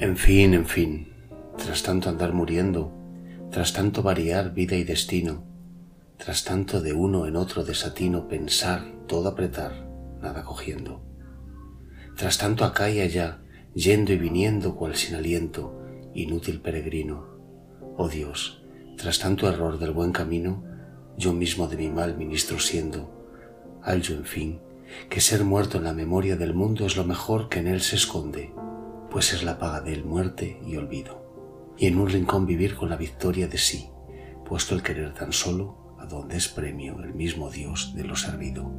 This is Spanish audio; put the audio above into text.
En fin, en fin, tras tanto andar muriendo, tras tanto variar vida y destino, tras tanto de uno en otro desatino pensar, todo apretar, nada cogiendo, tras tanto acá y allá, yendo y viniendo cual sin aliento, inútil peregrino, oh Dios, tras tanto error del buen camino, yo mismo de mi mal ministro siendo, hallo en fin que ser muerto en la memoria del mundo es lo mejor que en él se esconde, pues es la paga de él muerte y olvido, y en un rincón vivir con la victoria de sí, puesto el querer tan solo a donde es premio el mismo Dios de lo servido.